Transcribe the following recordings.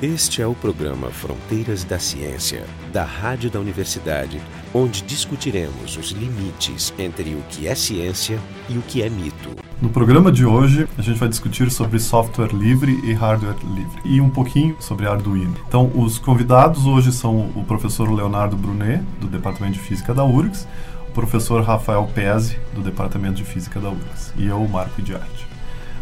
Este é o programa Fronteiras da Ciência, da Rádio da Universidade, onde discutiremos os limites entre o que é ciência e o que é mito. No programa de hoje, a gente vai discutir sobre software livre e hardware livre e um pouquinho sobre Arduino. Então, os convidados hoje são o professor Leonardo Brunet, do Departamento de Física da URGS, o professor Rafael Pezzi, do Departamento de Física da URGS, e eu, Marco de Arte.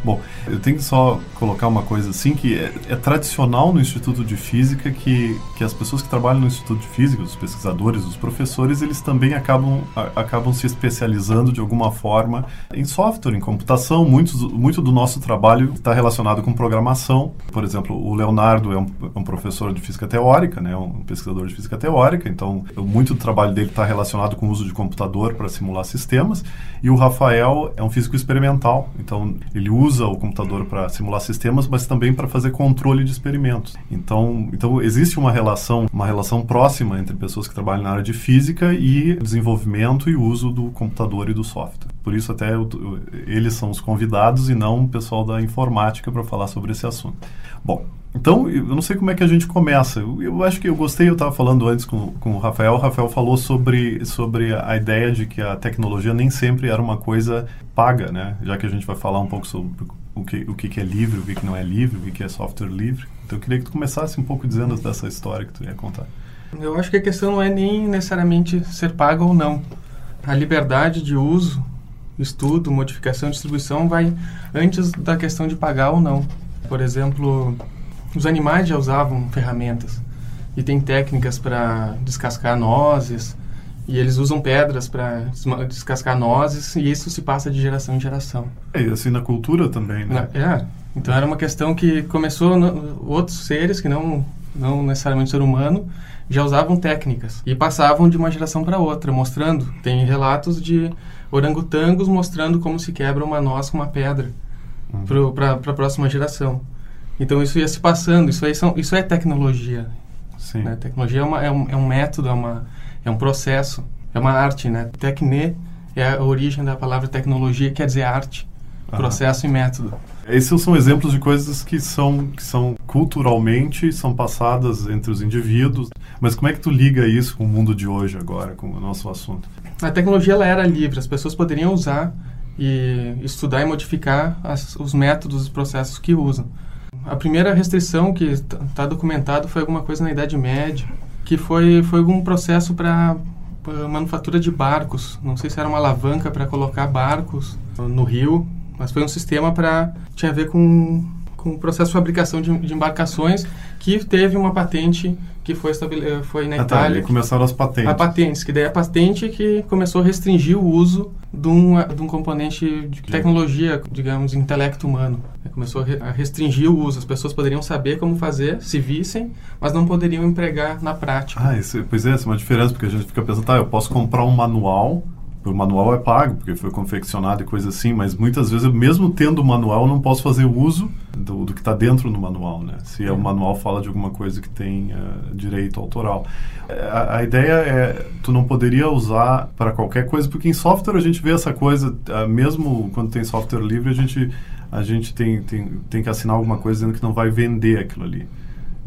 Bom, eu tenho que só colocar uma coisa assim, que é, é, tradicional no Instituto de Física que, que as pessoas que trabalham no Instituto de Física, os pesquisadores, os professores, eles também acabam, a, acabam se especializando de alguma forma em software, em computação. Muitos, muito do nosso trabalho está relacionado com programação. Por exemplo, o Leonardo é um, é um professor de Física Teórica, né, um pesquisador de Física Teórica, então muito do trabalho dele está relacionado com o uso de computador para simular sistemas. E o Rafael é um físico experimental, então ele usa usa o computador para simular sistemas, mas também para fazer controle de experimentos. Então, então existe uma relação, uma relação próxima entre pessoas que trabalham na área de física e desenvolvimento e uso do computador e do software. Por isso até eu, eles são os convidados e não o pessoal da informática para falar sobre esse assunto. Bom, então, eu não sei como é que a gente começa. Eu, acho que eu gostei, eu estava falando antes com, com o Rafael. O Rafael falou sobre, sobre a ideia de que a tecnologia nem sempre era uma coisa paga, né? Já que a gente vai falar um pouco sobre o que, o que, é livre, o que não é livre, o que, é software livre. Então, eu queria que tu começasse um pouco dizendo dessa história que tu ia contar. Eu acho que a questão não é nem necessariamente ser paga ou não. A liberdade de uso, estudo, modificação, distribuição vai antes da questão de pagar ou não. Por exemplo, os animais já usavam ferramentas e tem técnicas para descascar nozes e eles usam pedras para descascar nozes e isso se passa de geração em geração. É, e assim na cultura também, né? é, então era uma questão que começou no, outros seres que não não necessariamente ser humano já usavam técnicas e passavam de uma geração para outra, mostrando. Tem relatos de orangotangos mostrando como se quebra uma noz com uma pedra uhum. para a próxima geração. Então isso ia se passando, isso, aí são, isso é tecnologia. Sim. Né? Tecnologia é, uma, é, um, é um método, é, uma, é um processo, é uma arte. Né? Tecne é a origem da palavra tecnologia, quer dizer arte, processo e método. Esses são exemplos de coisas que são, que são culturalmente são passadas entre os indivíduos. Mas como é que tu liga isso com o mundo de hoje agora, com o nosso assunto? A tecnologia ela era livre, as pessoas poderiam usar e estudar e modificar as, os métodos e processos que usam. A primeira restrição que está documentado foi alguma coisa na Idade Média, que foi, foi algum processo para manufatura de barcos. Não sei se era uma alavanca para colocar barcos no rio, mas foi um sistema para tinha a ver com com o processo de fabricação de, de embarcações que teve uma patente que foi, foi na ah, tá, Itália. Tá, começaram as patentes. A patentes, que daí é a patente que começou a restringir o uso de um, de um componente de tecnologia, digamos, intelecto humano. Começou a restringir o uso. As pessoas poderiam saber como fazer, se vissem, mas não poderiam empregar na prática. Ah, isso, pois é, essa é uma diferença, porque a gente fica pensando, tá, eu posso comprar um manual o manual é pago, porque foi confeccionado e coisa assim, mas muitas vezes, eu, mesmo tendo o manual, não posso fazer uso do, do que está dentro do manual, né? Se é. o manual fala de alguma coisa que tem uh, direito autoral. É, a, a, ideia é, tu não poderia usar para qualquer coisa, porque em software a gente vê essa coisa, uh, mesmo quando tem software livre, a gente, a gente tem, tem, tem que assinar alguma coisa dizendo que não vai vender aquilo ali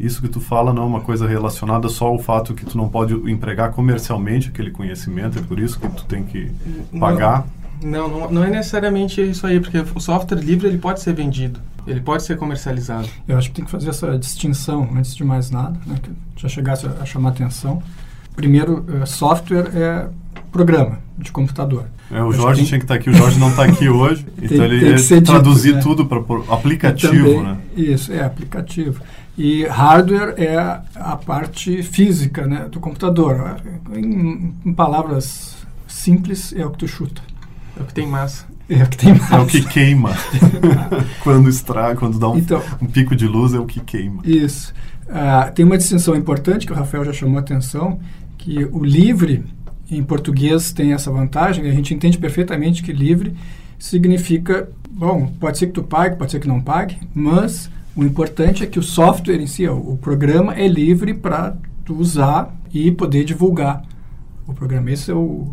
isso que tu fala não é uma coisa relacionada só ao fato que tu não pode empregar comercialmente aquele conhecimento, é por isso que tu tem que pagar? Não, não, não é necessariamente isso aí, porque o software livre ele pode ser vendido, ele pode ser comercializado. Eu acho que tem que fazer essa distinção antes de mais nada, né, que já chegasse a, a chamar atenção. Primeiro, uh, software é programa de computador. É, o Jorge tem... tinha que estar tá aqui, o Jorge não está aqui hoje, tem, então ele ia traduzir dito, né? tudo para aplicativo, também, né? Isso, é aplicativo. E hardware é a parte física né, do computador. Em, em, palavras simples, é o que tu chuta. É o que tem massa. É o que tem massa. É o que queima. quando estraga, quando dá um, então, um, pico de luz, é o que queima. Isso. Uh, tem uma distinção importante que o Rafael já chamou a atenção, que o livre, em português, tem essa vantagem. A gente entende perfeitamente que livre significa, bom, pode ser que tu pague, pode ser que não pague, mas o importante é que o software em si, o programa é livre para tu usar e poder divulgar o programa. Essa é o,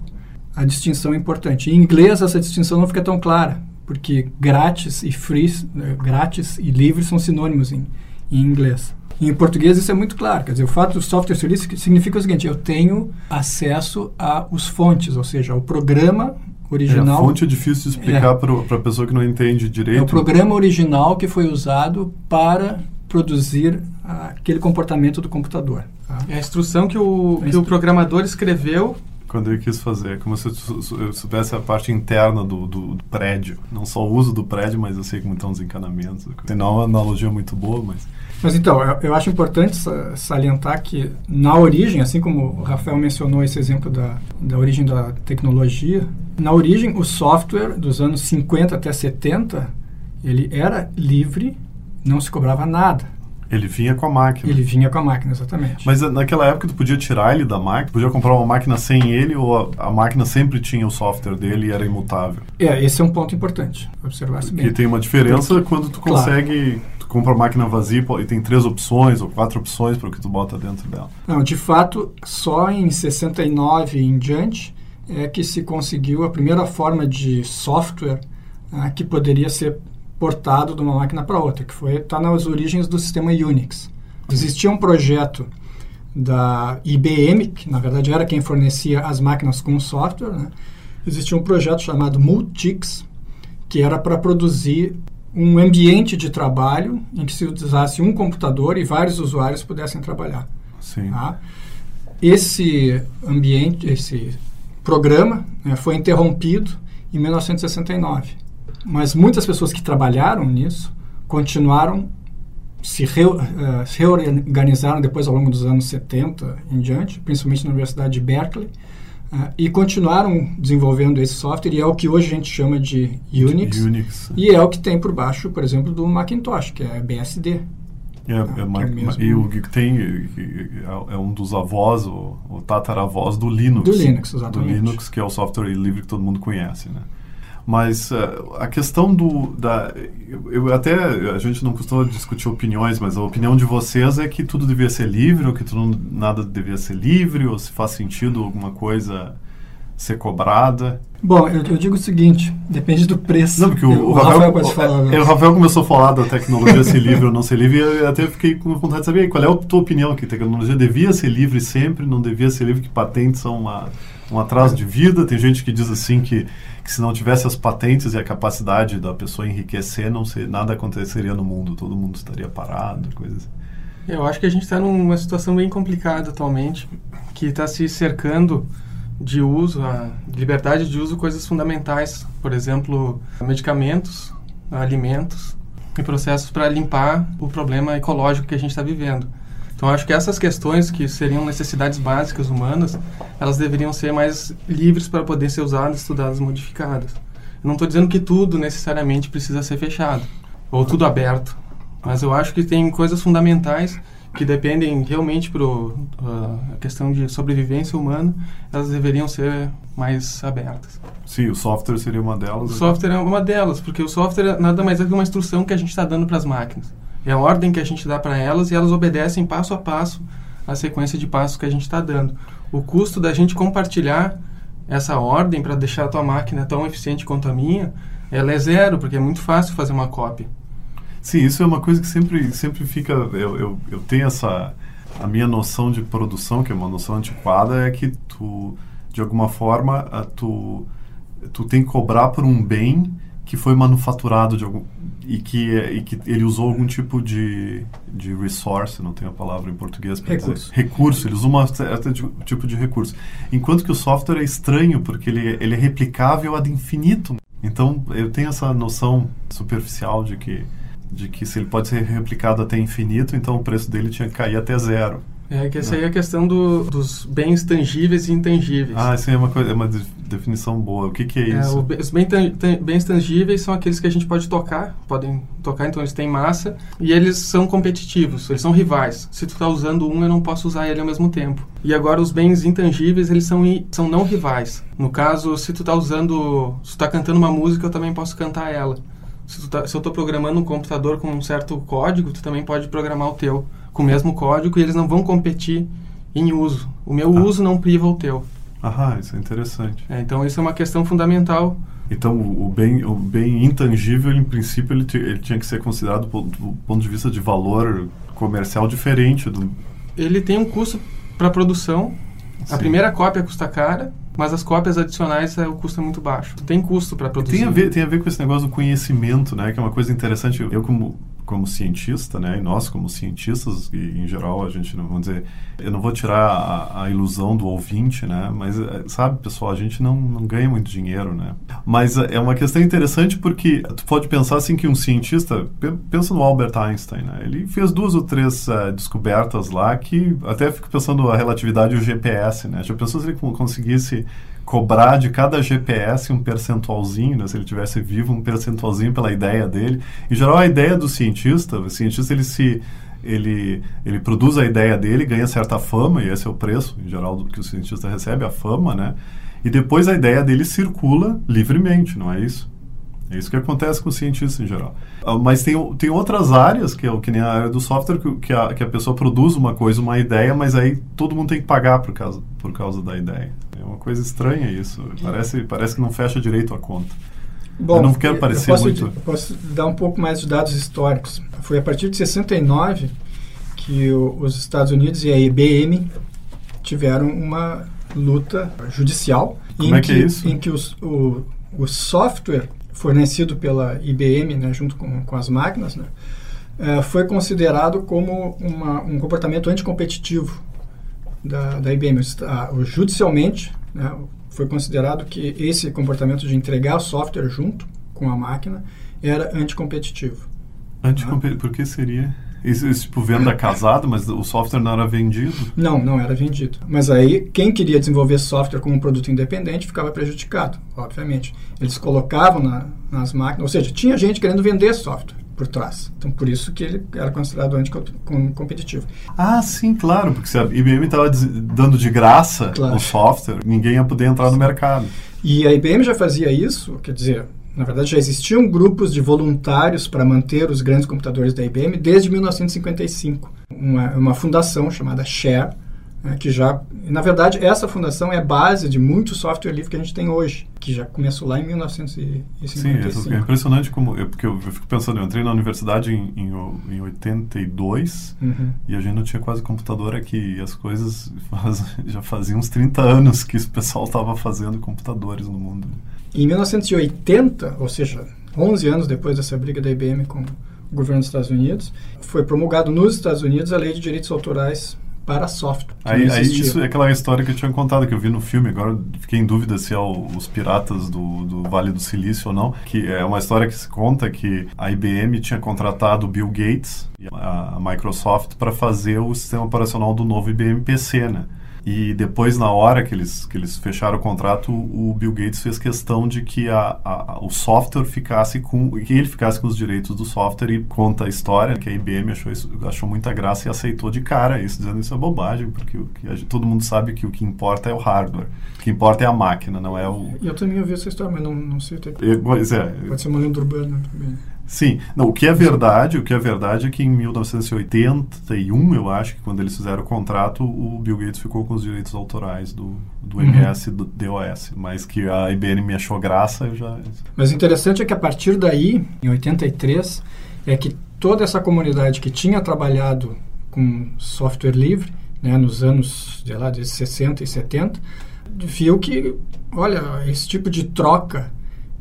a distinção importante. Em inglês essa distinção não fica tão clara, porque grátis e free, né, grátis e livre são sinônimos em, em inglês. Em português isso é muito claro. Quer dizer, o fato do software ser livre significa o seguinte: eu tenho acesso aos fontes, ou seja, ao programa original. É, a fonte é difícil de explicar é, para a pessoa que não entende direito. É o programa original que foi usado para produzir aquele comportamento do computador. Tá? É a instrução que o, que o programador escreveu quando ele quis fazer. Como se eu soubesse a parte interna do, do, do, prédio. Não só o uso do prédio, mas eu sei como estão os encanamentos. Tem uma analogia muito boa, mas... Mas então, eu, eu acho importante salientar que na origem, assim como o Rafael mencionou esse exemplo da, da origem da tecnologia, na origem o software dos anos 50 até 70, ele era livre, não se cobrava nada. Ele vinha com a máquina. Ele vinha com a máquina, exatamente. Mas eh, naquela época tu podia tirar ele da máquina? Podia comprar uma máquina sem ele ou a, a máquina sempre tinha o software dele e era imutável? É, esse é um ponto importante, observar-se bem. Que tem uma diferença quando tu consegue... Claro. Compra a máquina vazia e tem três opções ou quatro opções para o que tu bota dentro dela. Não, de fato, só em 69 em diante é que se conseguiu a primeira forma de software ah, que poderia ser portado de uma máquina para outra, que foi está nas origens do sistema Unix. Existia um projeto da IBM, que na verdade era quem fornecia as máquinas com o software, né? existia um projeto chamado Multix, que era para produzir um ambiente de trabalho em que se usasse um computador e vários usuários pudessem trabalhar. Sim. Tá? Esse ambiente, esse programa né, foi interrompido em 1969 mas muitas pessoas que trabalharam nisso continuaram se, re, uh, se reorganizaram depois ao longo dos anos 70 em diante, principalmente na Universidade de Berkeley, uh, e continuaram desenvolvendo esse software, e é o que hoje a gente chama de Unix, Unix. e é o que tem por baixo, por exemplo, do Macintosh, que é BSD. É, é, é e o que tem é, é, um dos avós, o, o tataravós do Linux. Do Linux, exatamente. Do Linux, que é o software livre que todo mundo conhece, né? Mas uh, a questão do. Da, eu, eu, até. A gente não costuma discutir opiniões, mas a opinião de vocês é que tudo devia ser livre, ou que tudo, nada devia ser livre, ou se faz sentido alguma coisa ser cobrada. Bom, eu, eu digo o seguinte: depende do preço. Não, porque o, o, o Rafael, Rafael, pode falar. O, o Rafael começou a falar da tecnologia ser livre ou não ser livre, e eu até fiquei com vontade de saber qual é a tua opinião: que tecnologia devia ser livre sempre, não devia ser livre, que patentes são uma, um atraso de vida. Tem gente que diz assim que que se não tivesse as patentes e a capacidade da pessoa enriquecer, não ser, nada aconteceria no mundo, todo mundo estaria parado, coisas. Assim. Eu acho que a gente está numa situação bem complicada atualmente, que está se cercando de uso, a liberdade de uso, coisas fundamentais, por exemplo, medicamentos, alimentos e processos para limpar o problema ecológico que a gente está vivendo. Então, acho que essas questões que seriam necessidades básicas humanas, elas deveriam ser mais livres para poder ser usadas, estudadas, modificadas. Eu não estou dizendo que tudo necessariamente precisa ser fechado ou tudo aberto, mas eu acho que tem coisas fundamentais que dependem realmente para uh, a questão de sobrevivência humana, elas deveriam ser mais abertas. Sim, o software seria uma delas. O software é uma delas, porque o software nada mais é que uma instrução que a gente está dando para as máquinas. É a ordem que a gente dá para elas e elas obedecem passo a passo a sequência de passos que a gente está dando. O custo da gente compartilhar essa ordem para deixar a tua máquina tão eficiente quanto a minha, ela é zero, porque é muito fácil fazer uma cópia. Sim, isso é uma coisa que sempre, sempre fica. Eu, eu, eu tenho essa. A minha noção de produção, que é uma noção antiquada, é que tu, de alguma forma, tu, tu tem que cobrar por um bem que foi manufaturado de algum, e, que, e que ele usou algum tipo de, de resource, não tenho a palavra em português para dizer. Recurso, ele usa um certo tipo de recurso. Enquanto que o software é estranho, porque ele, ele é replicável ad infinitum. Então, eu tenho essa noção superficial de que, de que se ele pode ser replicado até infinito, então o preço dele tinha que cair até zero. É que essa aí é a questão do, dos bens tangíveis e intangíveis. Ah, isso aí é uma, coisa, é uma definição boa. O que, que é, é isso? Os bem, tan, bens tangíveis são aqueles que a gente pode tocar, podem tocar, então eles têm massa, e eles são competitivos, eles são rivais. Se tu está usando um, eu não posso usar ele ao mesmo tempo. E agora os bens intangíveis, eles são, são não rivais. No caso, se tu está usando, se tu está cantando uma música, eu também posso cantar ela. Se, tá, se eu estou programando um computador com um certo código, tu também pode programar o teu com o mesmo código e eles não vão competir em uso. O meu ah. uso não priva o teu. Ah, isso é interessante. É, então, isso é uma questão fundamental. Então, o, o, bem, o bem intangível, em princípio, ele, ele tinha que ser considerado do, do ponto de vista de valor comercial diferente do. Ele tem um custo para produção. A Sim. primeira cópia custa cara, mas as cópias adicionais é, o custo é muito baixo. Tem custo para produzir. Tem a, ver, tem a ver com esse negócio do conhecimento, né? Que é uma coisa interessante. Eu, como, como cientista, né? E nós, como cientistas, e em geral, a gente não, vamos dizer... Eu não vou tirar a, a ilusão do ouvinte, né? Mas, eh, sabe, pessoal, a gente não, não ganha muito dinheiro, né? Mas eh, é uma questão interessante porque tu pode pensar assim que um cientista... pe- Pensa no Albert Einstein, né? Ele fez duas ou três eh, descobertas lá que... Até fico pensando a relatividade e o GPS, né? Já pensou se ele con- conseguisse cobrar de cada GPS um percentualzinho, né? se ele tivesse vivo, um percentualzinho pela ideia dele. Em geral, a ideia do cientista, o cientista ele se ele, ele produz a ideia dele, ganha certa fama, e esse é o preço, em geral, do que o cientista recebe, a fama, né? E depois a ideia dele circula livremente, não é isso? É isso que acontece com o cientista em geral. Ah, Mas tem, tem outras áreas, que é o que nem a área do software, que, que, a, que a pessoa produz uma coisa, uma ideia, mas aí todo mundo tem que pagar por causa, por causa da ideia. É uma coisa estranha isso. Parece, parece que não fecha direito a conta. Eu não quero parecer posso, muito- eu posso dar um pouco mais de dados históricos. Foi a partir de 69 que o- os Estados Unidos e a IBM tiveram uma luta judicial Como em é que é isso? em que os- o, o software fornecido pela IBM, né, junto com, com as máquinas, né, eh, foi considerado como uma, um comportamento anticompetitivo da, da IBM. O- judicialmente, né, foi considerado que esse comportamento de entregar o software junto com a máquina era anticompetitivo. Anticompe- Por que seria? Isso, isso, tipo, venda casada, mas o software não era vendido? Não, não era vendido. Mas aí, quem queria desenvolver software como um produto independente ficava prejudicado, obviamente. Eles colocavam na- nas máquinas, ou seja, tinha gente querendo vender software por trás. Então, por isso que ele era considerado anticompetitivo. Ah, sim, claro, porque se a IBM estava dando de graça Claro. o software, ninguém ia poder entrar no mercado. E a IBM já fazia isso, quer dizer, na verdade já existiam grupos de voluntários para manter os grandes computadores da IBM desde 1955. Uma, uma fundação chamada Share, né, que já, na verdade, essa fundação é base de muito software livre que a gente tem hoje, que já começou lá em Sim, 1955. é impressionante como. Eu, porque eu, eu fico pensando, eu entrei na universidade em, em, em 82 Uhum. e a gente não tinha quase computador aqui. E as coisas faz- já faziam uns 30 anos que esse pessoal estava fazendo computadores no mundo. Em 1980, ou seja, 11 anos depois dessa briga da IBM com o governo dos Estados Unidos, foi promulgado nos Estados Unidos a lei de direitos autorais para software. Aí, aí isso é aquela história que eu tinha contado, que eu vi no filme, agora fiquei em dúvida se é o- os piratas do, do Vale do Silício ou não, que é uma história que se conta que a IBM tinha contratado o Bill Gates e a, a Microsoft para fazer o sistema operacional do novo IBM PC, né? E depois, na hora que eles, que eles fecharam o contrato, o Bill Gates fez questão de que a, a- o software ficasse com. que ele ficasse com os direitos do software e conta a história que a IBM achou, isso, achou muita graça e aceitou de cara isso, dizendo isso é bobagem, porque o que todo mundo sabe que o que importa é o hardware. O que importa é a máquina, não é o. Eu também ouvi essa história, mas não, não sei até Pois é, Pode ser uma lenda urbana também. Sim, não, o que é verdade, o que é verdade é que em 1981, eu acho que quando eles fizeram o contrato, o Bill Gates ficou com os direitos autorais do, do Uhum. MS e do DOS, mas que a IBM me achou graça, eu já Mas o interessante é que a partir daí, em 83, é que toda essa comunidade que tinha trabalhado com software livre, né, nos anos, sei lá, de 60 e 70, viu que, olha, esse tipo de troca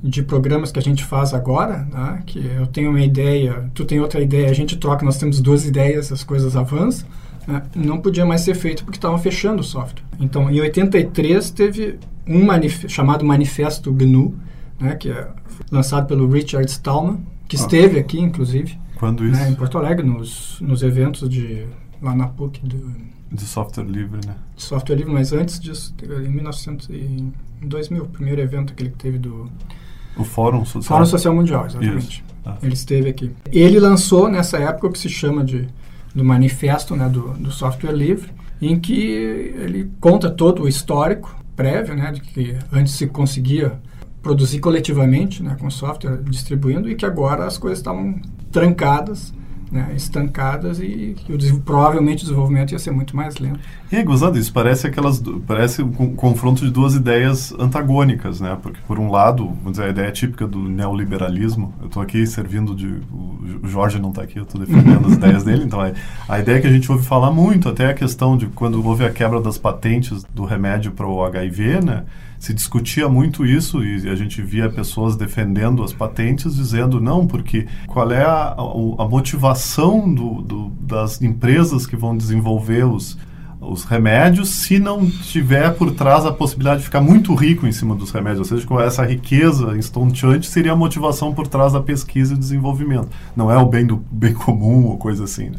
de programas que a gente faz agora, né, que eu tenho uma ideia, tu tem outra ideia, a gente troca, nós temos duas ideias, as coisas avançam, né, não podia mais ser feito porque estavam fechando o software. Então, em 83 teve um manif chamado Manifesto GNU, né, que é lançado pelo Richard Stallman, que Ah. esteve aqui, inclusive, quando isso né, em Porto Alegre, nos, nos eventos de lá na PUC do, de software livre, né? de software livre, mas antes disso, em 1900 e, em 2000, o primeiro evento que ele teve do O Fórum Social. Fórum Social Mundial, exatamente. Ah. Ele esteve aqui. Ele lançou nessa época o que se chama de do manifesto né, do, do software livre, em que ele conta todo o histórico prévio, né, de que antes se conseguia produzir coletivamente né, com software distribuindo e que agora as coisas estavam trancadas né, estancadas e, e o, provavelmente o desenvolvimento ia ser muito mais lento. E é gozado, isso parece aquelas parece um confronto de duas ideias antagônicas, né? Porque por um lado, vamos dizer, a ideia típica do neoliberalismo, eu estou aqui servindo de o Jorge não está aqui, eu estou defendendo as ideias dele, então a, a ideia que a gente ouve falar muito, até a questão de quando houve a quebra das patentes do remédio para o HIV, né? Se discutia muito isso e a gente via pessoas defendendo as patentes, dizendo não, porque qual é a, a, motivação do, do, das empresas que vão desenvolver os, os remédios se não tiver por trás a possibilidade de ficar muito rico em cima dos remédios, ou seja, com essa riqueza estonteante seria a motivação por trás da pesquisa e desenvolvimento. Não é o bem do bem comum ou coisa assim. Né?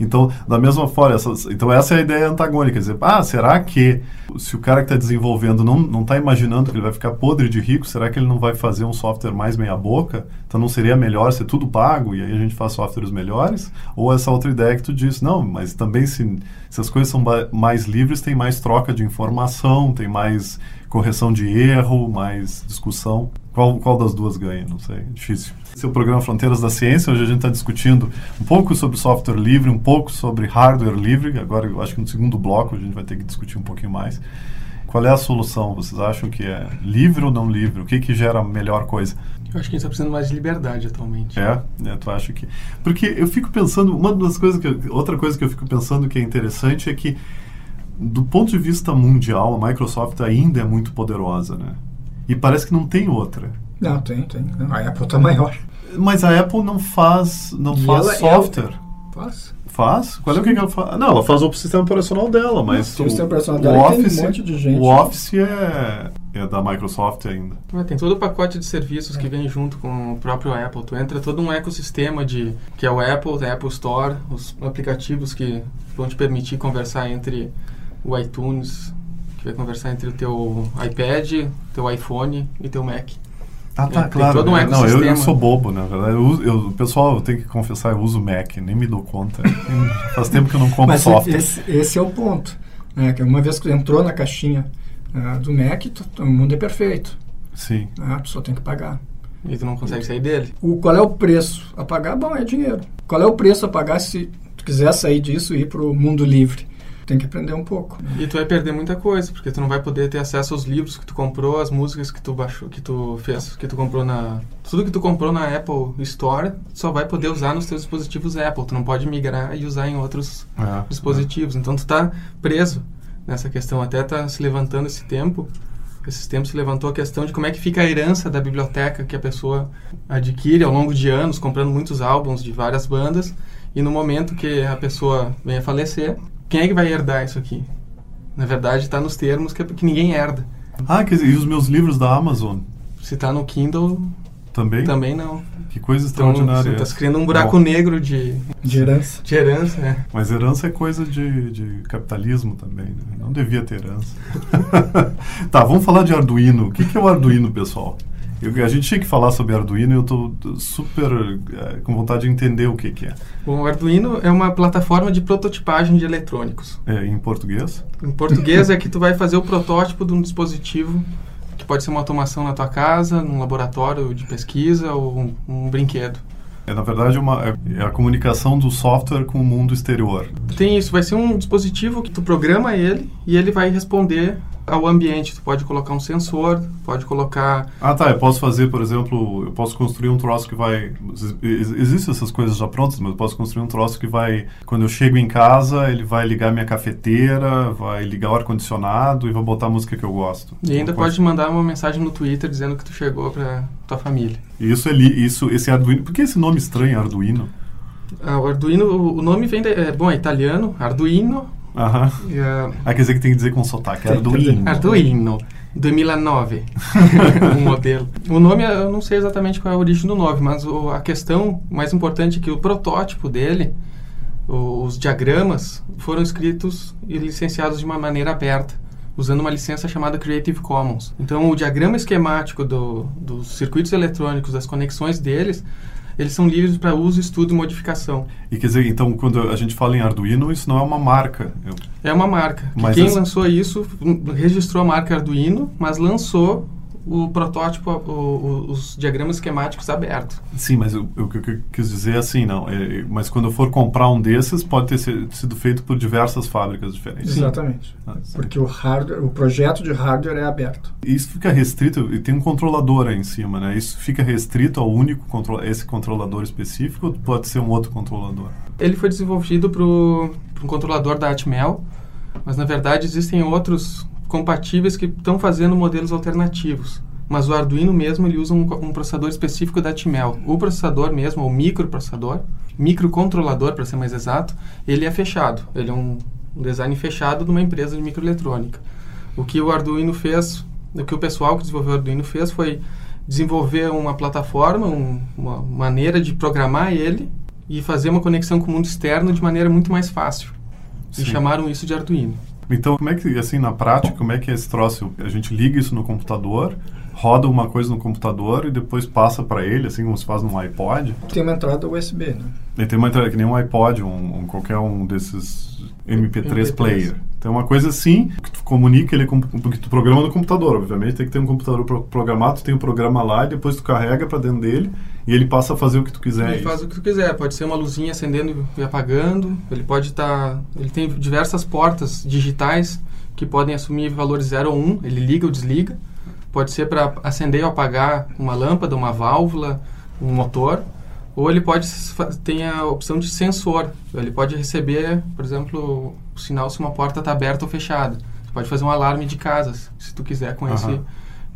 Então, da mesma forma, então essa é a ideia antagônica. Dizer, ah, será que se o cara que está desenvolvendo não está imaginando que ele vai ficar podre de rico, será que ele não vai fazer um software mais meia boca? Então não seria melhor ser tudo pago e aí a gente faz softwares melhores? Ou essa outra ideia que tu disse, não, mas também se, se as coisas são mais livres, tem mais troca de informação, tem mais correção de erro, mais discussão. Qual, qual das duas ganha? Não sei, é difícil. Esse é o programa Fronteiras da Ciência. Hoje a gente está discutindo um pouco sobre software livre, um pouco sobre hardware livre. Agora, eu acho que no segundo bloco a gente vai ter que discutir um pouquinho mais. Qual é a solução? Vocês acham que é livre ou não livre? O que, que gera a melhor coisa? Eu acho que a gente está precisando mais de liberdade atualmente. É? é? Tu acha que... Porque eu fico pensando... Uma das coisas que... Eu, outra coisa que eu fico pensando que é interessante é que do ponto de vista mundial, a Microsoft ainda é muito poderosa, né? E parece que não tem outra. Não, tem, tem. A Apple está maior. Mas a Apple não faz, não faz ela, software. Ela faz. Faz? Qual é o que, ela faz? Não, ela faz o sistema operacional dela, mas o, o sistema operacional dela o Office, tem um monte de gente. O Office é, é da Microsoft ainda. tem todo o pacote de serviços é. que vem junto com o próprio Apple. Tu entra todo um ecossistema de que é o Apple, a Apple Store, os aplicativos que vão te permitir conversar entre o iTunes, que vai conversar entre o teu iPad, teu iPhone e teu Mac. Ah, tá, claro. Todo um é, não, eu, eu, sou bobo, na verdade. Eu, eu, pessoal, eu tenho que confessar, eu uso Mac, nem me dou conta. Faz tempo que eu não compro Mas software. Esse, esse é o ponto. Né, que uma vez que entrou na caixinha uh, do Mac, o mundo é perfeito. Sim. Uh, tu só tem que pagar. E tu não consegue sair dele. O, qual é o preço a pagar? Bom, é dinheiro. Qual é o preço a pagar se tu quiser sair disso e ir para o mundo livre? Tem que aprender um pouco. E tu vai perder muita coisa, porque tu não vai poder ter acesso aos livros que tu comprou, às músicas que tu baixou, que tu fez, que tu comprou na tudo que tu comprou na Apple Store, só vai poder usar nos teus dispositivos Apple. Tu não pode migrar e usar em outros é, dispositivos. É. Então tu tá preso nessa questão. Até tá se levantando esse tempo. Esses tempos se levantou a questão de como é que fica a herança da biblioteca que a pessoa adquire ao longo de anos, comprando muitos álbuns de várias bandas, e no momento que a pessoa venha falecer, quem é que vai herdar isso aqui? Na verdade, está nos termos que, que ninguém herda. Ah, quer dizer, e os meus livros da Amazon? Se está no Kindle... Também? Também não. Que coisa então, extraordinária. Você está criando um buraco Bom. negro de... De herança. De herança, é. Mas herança é coisa de, de capitalismo também, né? Não devia ter herança. tá, vamos falar de Arduino. O que, que é o Arduino, pessoal? Eu, a gente tinha que falar sobre Arduino e eu estou super é, com vontade de entender o que, que é. Bom, o Arduino é uma plataforma de prototipagem de eletrônicos. É, em português? Em português é que tu vai fazer o protótipo de um dispositivo que pode ser uma automação na tua casa, num laboratório de pesquisa ou um, um brinquedo. É, na verdade, uma, é, é a comunicação do software com o mundo exterior. Tem isso, vai ser um dispositivo que tu programa ele e ele vai responder ao ambiente. Tu pode colocar um sensor, pode colocar... Ah, tá. Eu posso fazer, por exemplo, eu posso construir um troço que vai... Existem essas coisas já prontas, mas eu posso construir um troço que vai... Quando eu chego em casa, ele vai ligar minha cafeteira, vai ligar o ar-condicionado e vai botar a música que eu gosto. E ainda pode mandar uma mensagem no Twitter dizendo que tu chegou para tua família. Isso, ali, isso, esse Arduino... Por que esse nome estranho, Arduino? Ah, o Arduino, o nome vem, de, é, bom, é italiano, Arduino, Aham. Uh, ah, quer dizer que tem que dizer com sotaque. Arduino. Arduino. 2009. o modelo. O nome, eu não sei exatamente qual é a origem do nome, mas o, a questão mais importante é que o protótipo dele, os diagramas, foram escritos e licenciados de uma maneira aberta usando uma licença chamada Creative Commons. Então, o diagrama esquemático do, dos circuitos eletrônicos, das conexões deles, eles são livres para uso, estudo e modificação. E quer dizer, então, quando a gente fala em Arduino, isso não é uma marca? Eu... É uma marca. Mas quem essa... lançou isso registrou a marca Arduino, mas lançou o protótipo, o, o, os diagramas esquemáticos abertos. Sim, mas o, o que eu quis dizer é assim, não. É, é, mas quando eu for comprar um desses, pode ter sido feito por diversas fábricas diferentes. Exatamente. Ah, Porque o hardware, o projeto de hardware é aberto. Isso fica restrito, e tem um controlador aí em cima, né? Isso fica restrito ao único control, esse controlador específico ou pode ser um outro controlador? Ele foi desenvolvido para um controlador da Atmel, mas na verdade existem outros compatíveis que estão fazendo modelos alternativos. Mas o Arduino mesmo ele usa um, um processador específico da Atmel. O processador mesmo, o microprocessador, microcontrolador para ser mais exato, ele é fechado. Ele é um, um design fechado de uma empresa de microeletrônica. O que o Arduino fez, o que o pessoal que desenvolveu o Arduino fez foi desenvolver uma plataforma, um, uma maneira de programar ele e fazer uma conexão com o mundo externo de maneira muito mais fácil. Sim. E chamaram isso de Arduino. Então, como é que, assim, na prática, como é que é esse troço? A gente liga isso no computador, roda uma coisa no computador e depois passa para ele, assim como se faz num iPod? Tem uma entrada USB, né? Ele tem uma entrada que nem um iPod, um, um qualquer um desses MP3, MP3, player. Tem uma coisa assim, que tu comunica ele com, porque tu programa no computador, obviamente, tem que ter um computador pro, programado, tu tem um programa lá e depois tu carrega para dentro dele e ele passa a fazer o que tu quiser. Ele faz o que tu quiser, pode ser uma luzinha acendendo e apagando, ele pode estar, tá, ele tem diversas portas digitais que podem assumir valores 0 ou 1, um, ele liga ou desliga. Pode ser para acender ou apagar uma lâmpada, uma válvula, um motor ou ele pode ter a opção de sensor. Ele pode receber, por exemplo, o sinal se uma porta está aberta ou fechada. Você pode fazer um alarme de casa, se tu quiser com esse,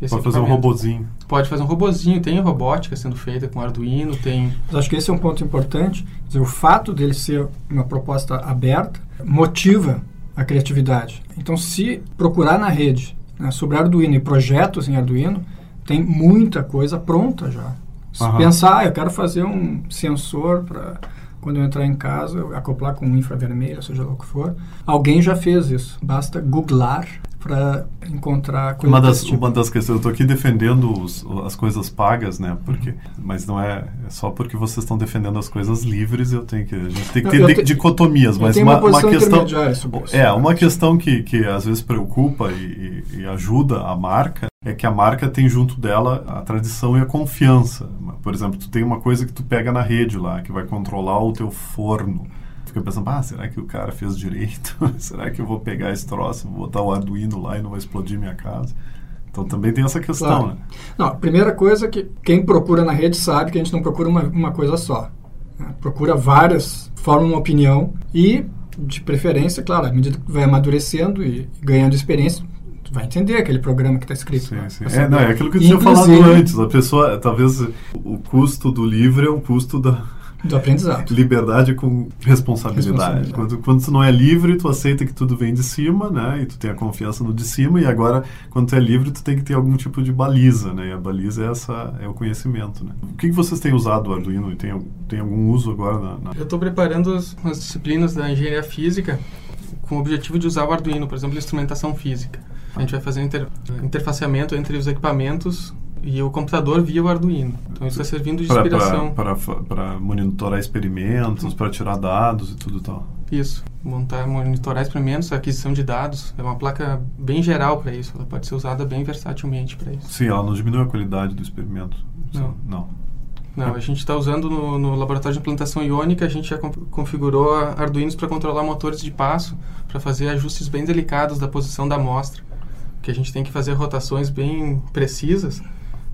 esse Pode fazer um robozinho. Pode fazer um robozinho. Tem robótica sendo feita com Arduino, tem... Mas acho que esse é um ponto importante. Dizer, o fato dele ser uma proposta aberta motiva a criatividade. Então, se procurar na rede né, sobre Arduino e projetos em Arduino, tem muita coisa pronta já. Uhum. Pensar, eu quero fazer um sensor para quando eu entrar em casa, acoplar com um infravermelho, seja lá o que for. Alguém já fez isso. Basta googlar para encontrar coisas uma das, tipo. uma das questões eu estou aqui defendendo os, as coisas pagas né? Porque mas não é, é só porque vocês estão defendendo as coisas livres eu tenho que a gente tem que ter te, dicotomias mas uma, uma, uma questão é uma questão que, que às vezes preocupa e, e, e ajuda a marca é que a marca tem junto dela a tradição e a confiança. Por exemplo tu tem uma coisa que tu pega na rede lá que vai controlar o teu forno fica pensando, ah, será que o cara fez direito? será que eu vou pegar esse troço, vou botar o Arduino lá e não vai explodir minha casa? Então também tem essa questão, claro. né? Não, a primeira coisa é que quem procura na rede sabe que a gente não procura uma, uma coisa só. Né? Procura várias, forma uma opinião e, de preferência, claro, à medida que vai amadurecendo e ganhando experiência, vai entender aquele programa que está escrito. Sim, sim. É, não, é aquilo que eu tinha falado antes. A pessoa, talvez o custo do livro é o custo da, do aprendizado. Liberdade com responsabilidade. responsabilidade. Quando, quando tu não é livre, tu aceita que tudo vem de cima, né? E tu tem a confiança no de cima. E agora, quando tu é livre, tu tem que ter algum tipo de baliza, né? E a baliza é, essa, é o conhecimento, né? O que, que vocês têm usado o Arduino? Tem, tem algum uso agora? Na, na... Eu estou preparando as, as disciplinas da engenharia física com o objetivo de usar o Arduino, por exemplo, instrumentação física. A gente vai fazer inter, interfaceamento entre os equipamentos e o computador via o Arduino. Então isso está servindo de inspiração. Para monitorar experimentos, para tirar dados e tudo tal. Isso, montar, monitorar experimentos, aquisição de dados. É uma placa bem geral para isso. Ela pode ser usada bem versatilmente para isso. Sim, ela não diminui a qualidade do experimento. Não. Não. Não, a gente está usando no, no, laboratório de implantação iônica, a gente já configurou Arduinos para controlar motores de passo, para fazer ajustes bem delicados da posição da amostra, que a gente tem que fazer rotações bem precisas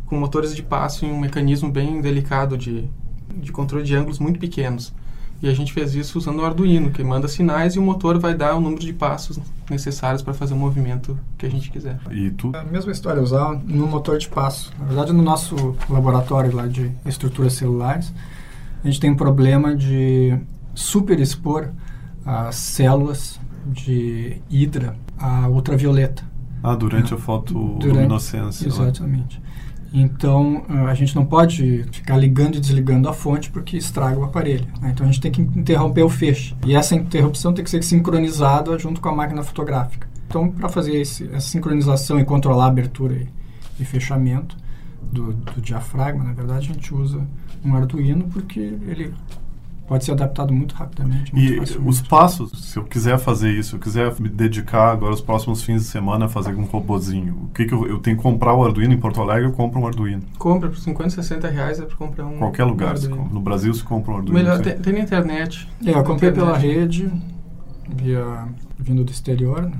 com motores de passo em um mecanismo bem delicado de, de controle de ângulos muito pequenos. E a gente fez isso usando o Arduino, que manda sinais e o motor vai dar o número de passos necessários para fazer o movimento que a gente quiser. E tu? A mesma história, usar no motor de passo. Na verdade, no nosso laboratório lá de estruturas celulares, a gente tem um problema de superexpor as células de hidra à ultravioleta. Ah, durante é. a fotoluminescência. Exatamente. Então, a gente não pode ficar ligando e desligando a fonte porque estraga o aparelho. Né? Então, a gente tem que interromper o feixe. E essa interrupção tem que ser sincronizada junto com a máquina fotográfica. Então, para fazer esse, essa sincronização e controlar a abertura e, e fechamento do, do, diafragma, na verdade, a gente usa um Arduino porque ele pode ser adaptado muito rapidamente. Muito E facilmente. os passos, se eu quiser fazer isso, se eu quiser me dedicar agora os próximos fins de semana a fazer um robozinho, o que, que eu, eu tenho que comprar o Arduino em Porto Alegre? Eu compro um Arduino. Compra por 50, 60 reais é para comprar um. Qualquer lugar. um se Arduino. compra. No Brasil se compra um Arduino. Melhor, tem, tem na internet. É, eu comprei Internet. pela rede, via, vindo do exterior, né?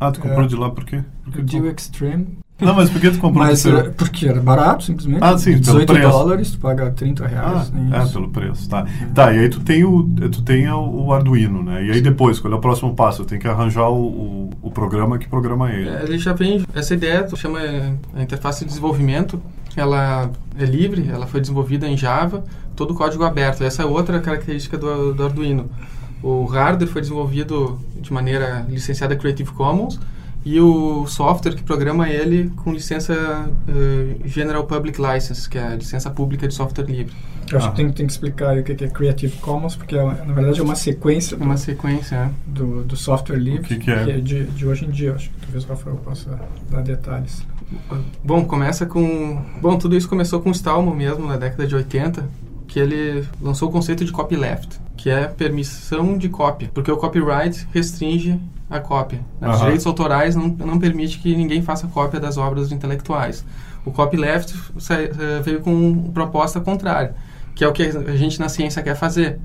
Ah, tu comprou É. de lá por quê? Por que O tu- Deal Extreme. Não, mas por que tu comprou Mas eh, porque era barato, simplesmente. Ah, sim, pelo 18 preço. dólares, tu paga 30 Ah, reais. nem é, isso. pelo preço, tá. Tá, e aí tu tem o, tu tem o, Arduino, né? E aí depois, qual é o próximo passo? Eu tenho que arranjar o, o, o programa que programa ele. É, Ele já vem, essa ideia chama é, a interface de desenvolvimento, ela é livre, ela foi desenvolvida em Java, todo o código aberto. Essa é outra característica do, do Arduino. O hardware foi desenvolvido de maneira licenciada Creative Commons e o software que programa ele com licença eh, General Public License, que é a licença pública de software livre. Eu acho Ah. que tem, tem que explicar o que que é Creative Commons, porque é, na verdade é uma sequência do, Uma sequência, né? do, do software livre, que que é? de, de hoje em dia. Acho que talvez o Rafael possa dar detalhes. Bom, começa com. Bom, tudo isso começou com o Stallman mesmo, na década de 80, que ele lançou o conceito de copyleft, que é permissão de cópia, porque o copyright restringe a cópia. né? Os Aham. direitos autorais não, não permite que ninguém faça cópia das obras intelectuais. O copyleft eh, veio com proposta contrária, que é o que a gente na ciência quer fazer.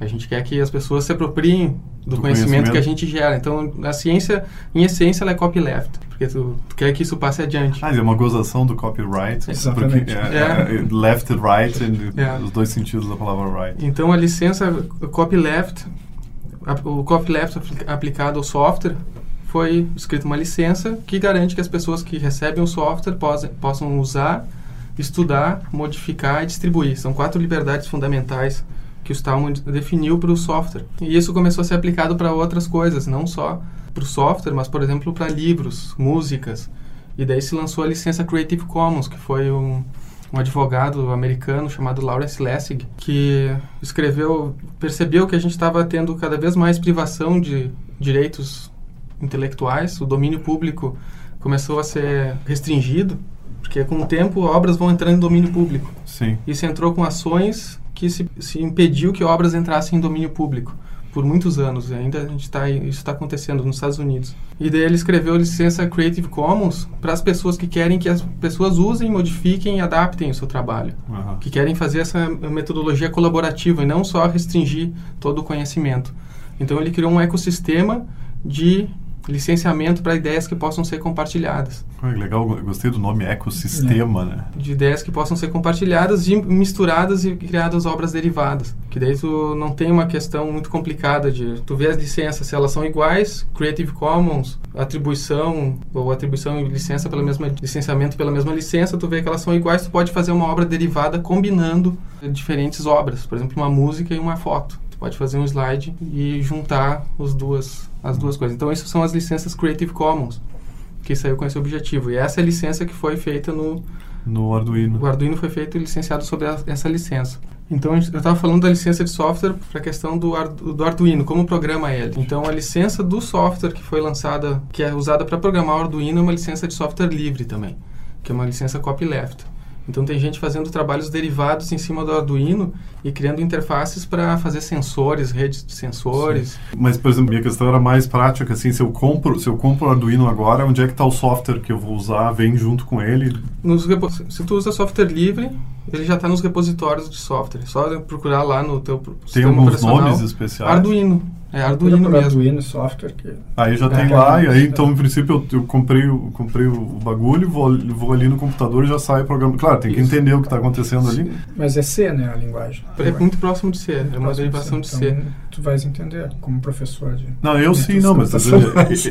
A gente quer que as pessoas se apropriem do, Do conhecimento, que a conhecimento. gente gera. Então, a ciência, em essência, ela é copyleft, porque tu, tu quer que isso passe adiante. Ah, é uma gozação do copyright. Exatamente. Porque é, é, é left e right, É. os dois sentidos da palavra right. Então a licença copyleft, o copyleft apli- aplicado ao software foi escrito uma licença que garante que as pessoas que recebem o software possam usar, estudar, modificar e distribuir. São quatro liberdades fundamentais que o Stallman definiu para o software. E isso começou a ser aplicado para outras coisas, não só para o software, mas por exemplo para livros, músicas. E daí se lançou a licença Creative Commons, que foi um, um advogado americano chamado Lawrence Lessig, que escreveu, percebeu que a gente estava tendo cada vez mais privação de direitos intelectuais, o domínio público começou a ser restringido, porque com o tempo obras vão entrando em domínio público. Sim. Isso entrou com ações que se, se impediu que obras entrassem em domínio público por muitos anos. Ainda a gente tá, isso está acontecendo nos Estados Unidos. E daí ele escreveu licença Creative Commons para as pessoas que querem que as pessoas usem, modifiquem e adaptem o seu trabalho. Aham. Que querem fazer essa metodologia colaborativa e não só restringir todo o conhecimento. Então ele criou um ecossistema de licenciamento para ideias que possam ser compartilhadas Ah, que legal, gostei do nome ecossistema, né? de ideias que possam ser compartilhadas e misturadas e criadas obras derivadas. Que daí tu não tem uma questão muito complicada de tu vê as licenças se elas são iguais, Creative Commons, atribuição ou atribuição e licença pela mesma licenciamento pela mesma licença, tu vê que elas são iguais, tu pode fazer uma obra derivada combinando diferentes obras, por exemplo, uma música e uma foto. Pode fazer um slide e juntar os duas as duas coisas. Então, essas são as licenças Creative Commons, que saiu com esse objetivo. E essa é a licença que foi feita no No Arduino. o Arduino foi feito e licenciado sobre a- essa licença. Então, eu estava falando da licença de software para a questão do, do Arduino, como programa ele. Então, a licença do software que foi lançada, que é usada para programar o Arduino, é uma licença de software livre também, que é uma licença copyleft. Então, tem gente fazendo trabalhos derivados em cima do Arduino e criando interfaces para fazer sensores, redes de sensores. Mas, por exemplo, minha questão era mais prática, assim, se eu compro, se eu compro o Arduino agora, onde é que está o software que eu vou usar? Vem junto com ele? Nos se tu usa software livre, ele já está nos repositórios de software. É só procurar lá no teu Tem alguns nomes especiais? Arduino. É Arduino mesmo. Arduino software que Aí já É, tem lá, e aí então, é. em princípio, eu, eu comprei, o, comprei o bagulho, vou, vou ali no computador e já sai o programa. Claro, tem que Isso. entender o que está acontecendo ali. Mas é C, né, a linguagem. É muito próximo de ser. É uma Próximo derivação de então, ser. Tu vais entender como professor de... Não, eu sim, não, mas eu,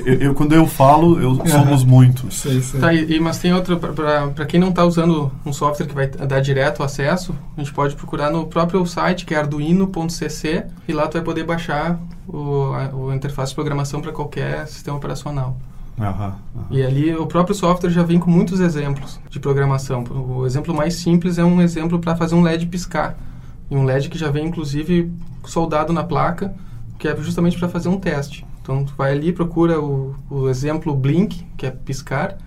eu- eu- quando eu falo, eu, somos muitos. Sei, sei. Tá, e, e- mas tem outra, para quem não está usando um software que vai dar direto acesso, a gente pode procurar no próprio site, que é arduino.cc, e lá tu vai poder baixar o, a, o interface de programação para qualquer sistema operacional. Aham, aham. E ali o próprio software já vem com muitos exemplos de programação. O exemplo mais simples é um exemplo para fazer um LED piscar. E um LED que já vem inclusive soldado na placa, que é justamente para fazer um teste. Então tu vai ali, procura o, o exemplo Blink, que é piscar,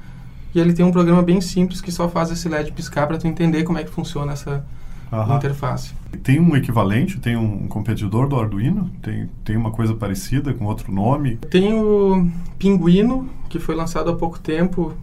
e ele tem um programa bem simples que só faz esse LED piscar para tu entender como é que funciona essa, Aham. interface. Tem um equivalente, tem um competidor do Arduino? Tem, tem uma coisa parecida com outro nome? Tem o Pinguino, que foi lançado há pouco tempo,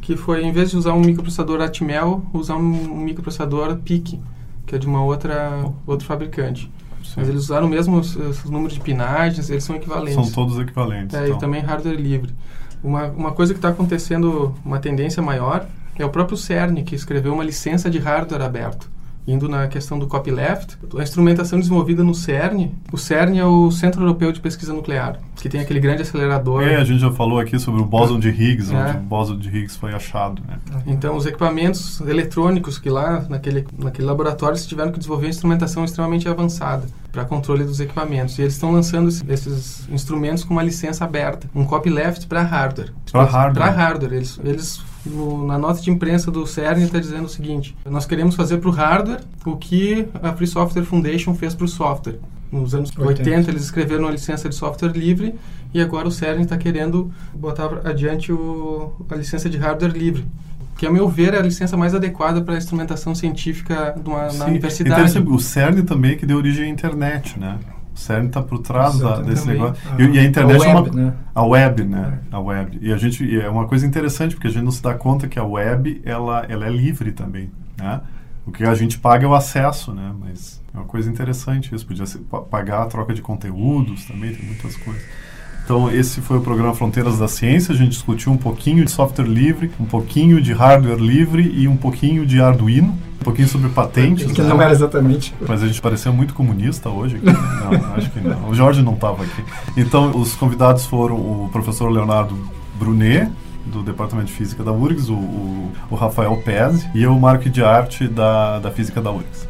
que foi, em vez de usar um microprocessador Atmel, usar um, microprocessador PIC, que é de uma outra, outro fabricante. Sim. Mas eles usaram mesmo os, os, números de pinagens, eles são equivalentes. São todos equivalentes. É, então. E também hardware livre. Uma, uma coisa que está acontecendo, uma tendência maior, é o próprio CERN, que escreveu uma licença de hardware aberto indo na questão do copyleft, a instrumentação desenvolvida no CERN, o CERN é o Centro Europeu de Pesquisa Nuclear, que tem aquele grande acelerador. É, a gente já falou aqui sobre o bóson de Higgs, é. onde o bóson de Higgs foi achado. Né? Então, os equipamentos eletrônicos que lá, naquele, naquele laboratório, se tiveram que desenvolver instrumentação extremamente avançada para controle dos equipamentos. E eles estão lançando esses instrumentos com uma licença aberta, um copyleft para hardware. Para hardware. Para hardware. Eles, eles no, na nota de imprensa do CERN está dizendo o seguinte: nós queremos fazer para o hardware o que a Free Software Foundation fez para o software. Nos anos 80. 80 eles escreveram uma licença de software livre e agora o CERN está querendo botar adiante o, a licença de hardware livre que, a meu ver, é a licença mais adequada para a instrumentação científica uma, na universidade. O CERN também que deu origem à internet, né? O CERN está por trás da, desse também. negócio. Ah, e, e, a internet a web, é uma, né? a web, né? É. A web. E a gente e é uma coisa interessante porque a gente não se dá conta que a web ela, ela é livre também, né? O que a gente paga é o acesso, né? Mas é uma coisa interessante isso. Podia ser, pagar a troca de conteúdos também, tem muitas coisas. Então, esse foi o programa Fronteiras da Ciência. A gente discutiu um pouquinho de software livre, um pouquinho de hardware livre e um pouquinho de Arduino. Um pouquinho sobre patentes. Que né? não era exatamente. Mas a gente pareceu muito comunista hoje. Aqui. Não, acho que não. O Jorge não estava aqui. Então, os convidados foram o professor Leonardo Brunet, do Departamento de Física da URGS, o, o, o Rafael Pez e eu, Marco de Arte, da, da Física da URGS.